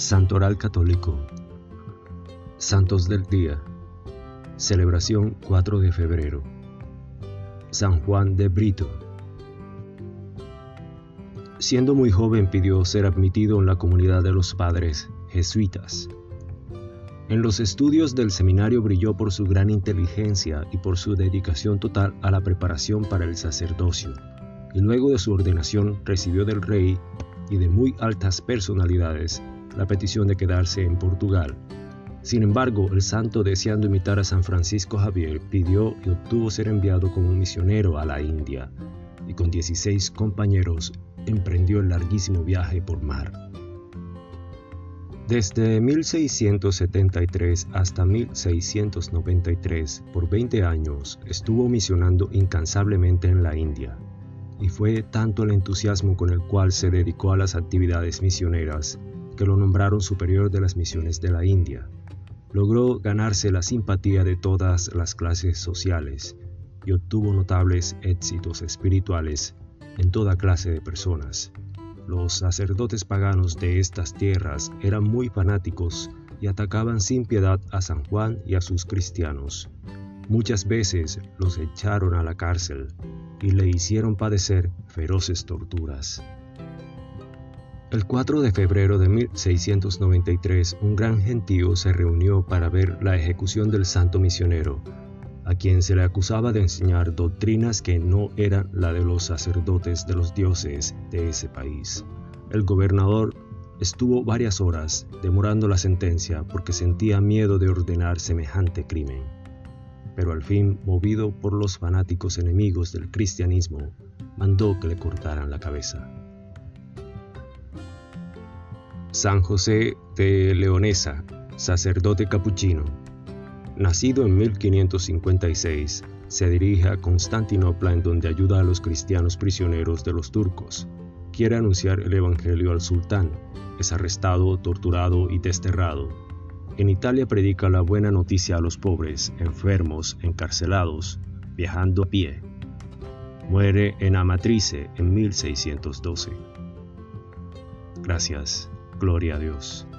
Santoral Católico. Santos del Día. Celebración 4 de febrero. San Juan de Brito. Siendo muy joven pidió ser admitido en la comunidad de los padres jesuitas. En los estudios del seminario brilló por su gran inteligencia y por su dedicación total a la preparación para el sacerdocio, y luego de su ordenación recibió del rey y de muy altas personalidades la petición de quedarse en Portugal. Sin embargo, el santo, deseando imitar a San Francisco Javier, pidió y obtuvo ser enviado como misionero a la India, y con 16 compañeros emprendió el larguísimo viaje por mar. Desde 1673 hasta 1693, por 20 años, estuvo misionando incansablemente en la India, y fue tanto el entusiasmo con el cual se dedicó a las actividades misioneras que lo nombraron superior de las misiones de la India. Logró ganarse la simpatía de todas las clases sociales y obtuvo notables éxitos espirituales en toda clase de personas. Los sacerdotes paganos de estas tierras eran muy fanáticos y atacaban sin piedad a San Juan y a sus cristianos. Muchas veces los echaron a la cárcel y le hicieron padecer feroces torturas. El 4 de febrero de 1693, un gran gentío se reunió para ver la ejecución del santo misionero, a quien se le acusaba de enseñar doctrinas que no eran la de los sacerdotes de los dioses de ese país. El gobernador estuvo varias horas demorando la sentencia porque sentía miedo de ordenar semejante crimen. Pero al fin, movido por los fanáticos enemigos del cristianismo, mandó que le cortaran la cabeza. San José de Leonesa, sacerdote capuchino. Nacido en 1556, se dirige a Constantinopla en donde ayuda a los cristianos prisioneros de los turcos. Quiere anunciar el Evangelio al sultán. Es arrestado, torturado y desterrado. En Italia predica la buena noticia a los pobres, enfermos, encarcelados, viajando a pie. Muere en Amatrice en 1612. Gracias. Gloria a Dios.